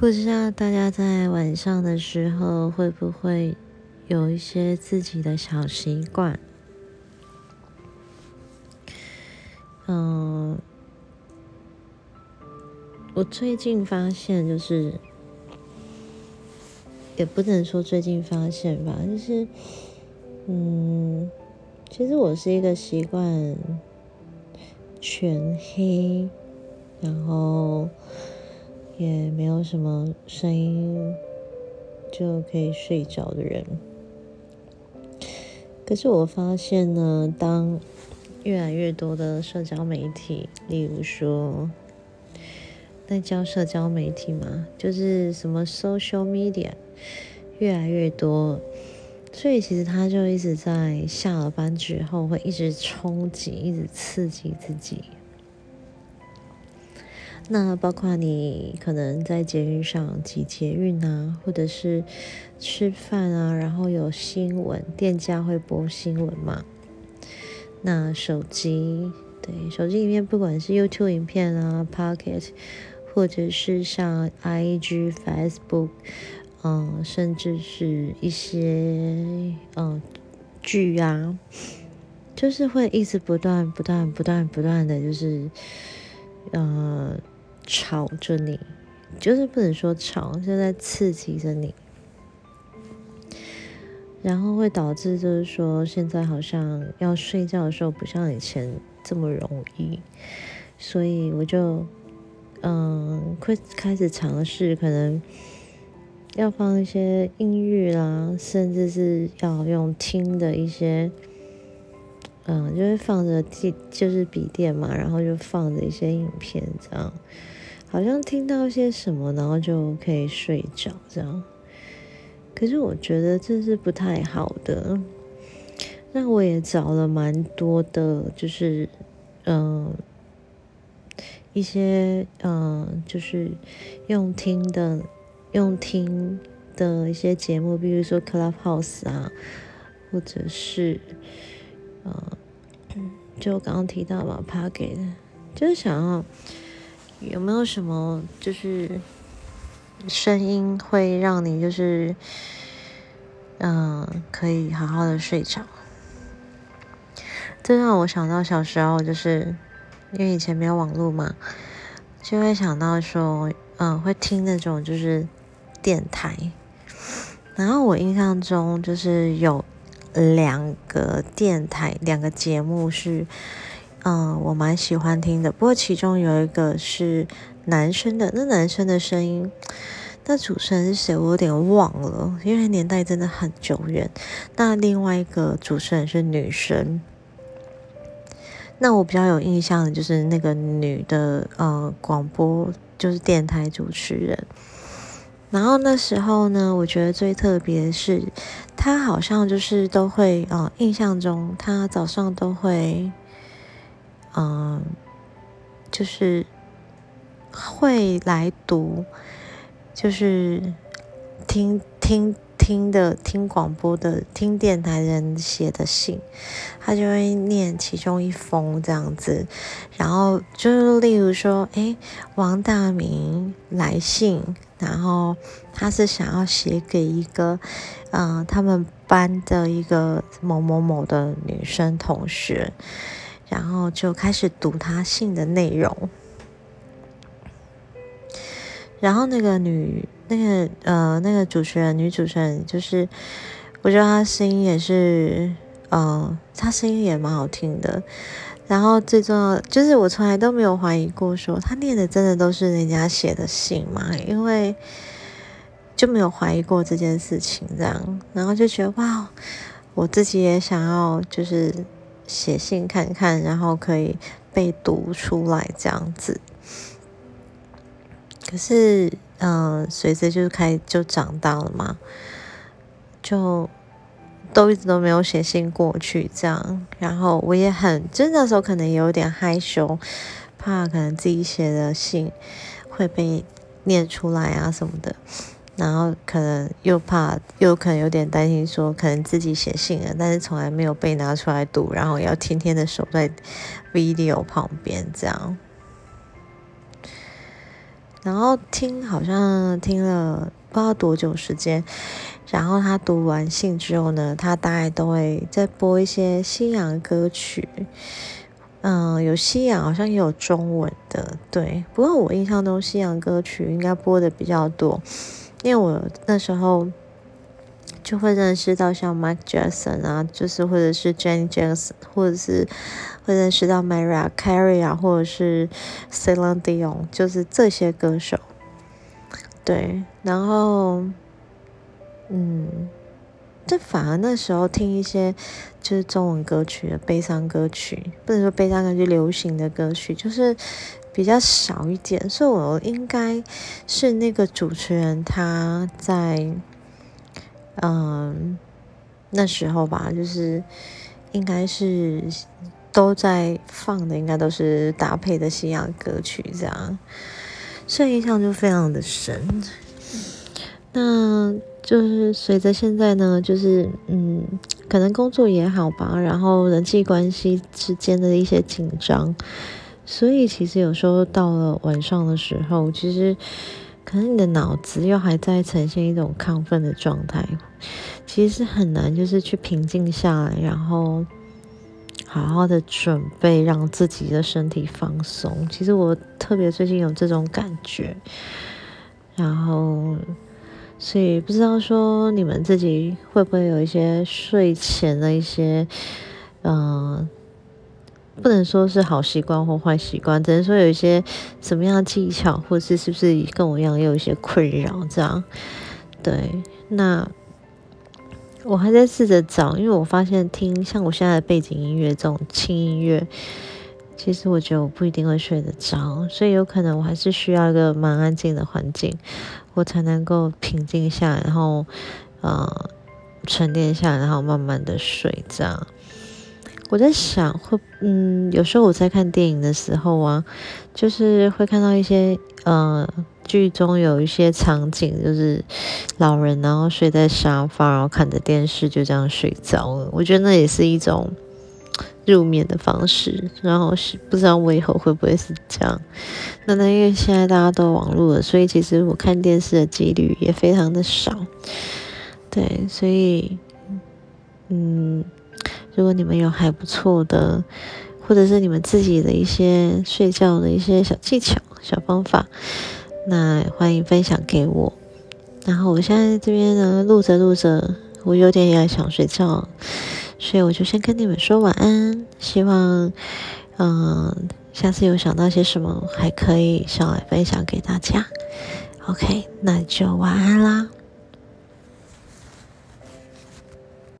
不知道大家在晚上的时候会不会有一些自己的小习惯？嗯，我最近发现，就是也不能说最近发现吧，就是嗯，其实我是一个习惯全黑，然后。也没有什么声音就可以睡着的人，可是我发现呢，当越来越多的社交媒体，例如说，那叫社交媒体嘛，就是什么 social media 越来越多，所以其实他就一直在下了班之后会一直冲击，一直刺激自己。那包括你可能在捷运上挤捷运啊，或者是吃饭啊，然后有新闻，店家会播新闻嘛？那手机，对，手机里面不管是 YouTube 影片啊、Pocket，或者是像 IG、Facebook，嗯，甚至是一些嗯剧啊，就是会一直不断、不断、不断、不断的就是，呃。吵着你，就是不能说吵，就在刺激着你，然后会导致就是说，现在好像要睡觉的时候不像以前这么容易，所以我就嗯，会开始尝试，可能要放一些音乐啦，甚至是要用听的一些。嗯，就是放着电，就是笔电嘛，然后就放着一些影片，这样好像听到一些什么，然后就可以睡着，这样。可是我觉得这是不太好的。那我也找了蛮多的，就是嗯，一些嗯，就是用听的、用听的一些节目，比如说 Clubhouse 啊，或者是。嗯，就刚刚提到嘛 p a k 就是想要有没有什么就是声音会让你就是嗯可以好好的睡着。这让我想到小时候，就是因为以前没有网络嘛，就会想到说，嗯，会听那种就是电台，然后我印象中就是有。两个电台，两个节目是，嗯，我蛮喜欢听的。不过其中有一个是男生的，那男生的声音，那主持人是谁？我有点忘了，因为年代真的很久远。那另外一个主持人是女生，那我比较有印象的就是那个女的，呃，广播就是电台主持人。然后那时候呢，我觉得最特别是，他好像就是都会啊，印象中他早上都会，嗯，就是会来读，就是听听。听的听广播的听电台人写的信，他就会念其中一封这样子，然后就是例如说，诶，王大明来信，然后他是想要写给一个，嗯，他们班的一个某某某的女生同学，然后就开始读他信的内容，然后那个女。那个呃，那个主持人，女主持人，就是我觉得她声音也是，嗯，她声音也蛮好听的。然后最重要就是，我从来都没有怀疑过，说她念的真的都是人家写的信嘛？因为就没有怀疑过这件事情，这样，然后就觉得哇，我自己也想要，就是写信看看，然后可以被读出来这样子。可是。嗯，随着就是开就长大了嘛，就都一直都没有写信过去这样，然后我也很，就那时候可能有点害羞，怕可能自己写的信会被念出来啊什么的，然后可能又怕，又可能有点担心说，可能自己写信了，但是从来没有被拿出来读，然后要天天的守在 video 旁边这样。然后听好像听了不知道多久时间，然后他读完信之后呢，他大概都会再播一些西洋歌曲，嗯，有西洋好像也有中文的，对。不过我印象中西洋歌曲应该播的比较多，因为我那时候就会认识到像 Mike Jackson 啊，就是或者是 Janet Jackson，或者是。会认识到 Mariah Carey 啊，或者是 Celine Dion，就是这些歌手。对，然后，嗯，这反而那时候听一些就是中文歌曲的悲伤歌曲，不能说悲伤歌曲，流行的歌曲就是比较少一点。所以我应该是那个主持人他在，嗯，那时候吧，就是应该是。都在放的应该都是搭配的西洋歌曲，这样，所以印象就非常的深。那就是随着现在呢，就是嗯，可能工作也好吧，然后人际关系之间的一些紧张，所以其实有时候到了晚上的时候，其实可能你的脑子又还在呈现一种亢奋的状态，其实是很难就是去平静下来，然后。好好的准备，让自己的身体放松。其实我特别最近有这种感觉，然后，所以不知道说你们自己会不会有一些睡前的一些，嗯，不能说是好习惯或坏习惯，只能说有一些什么样的技巧，或是是不是跟我一样也有一些困扰这样？对，那。我还在试着找，因为我发现听像我现在的背景音乐这种轻音乐，其实我觉得我不一定会睡得着，所以有可能我还是需要一个蛮安静的环境，我才能够平静下，然后呃沉淀下，然后慢慢的睡。这样，我在想会，嗯，有时候我在看电影的时候啊，就是会看到一些呃。剧中有一些场景，就是老人然后睡在沙发，然后看着电视就这样睡着了。我觉得那也是一种入眠的方式。然后是不知道我以后会不会是这样。那那因为现在大家都网络了，所以其实我看电视的几率也非常的少。对，所以嗯，如果你们有还不错的，或者是你们自己的一些睡觉的一些小技巧、小方法。那欢迎分享给我。然后我现在这边呢，录着录着，我有点也想睡觉，所以我就先跟你们说晚安。希望，嗯，下次有想到些什么，还可以上来分享给大家。OK，那就晚安啦。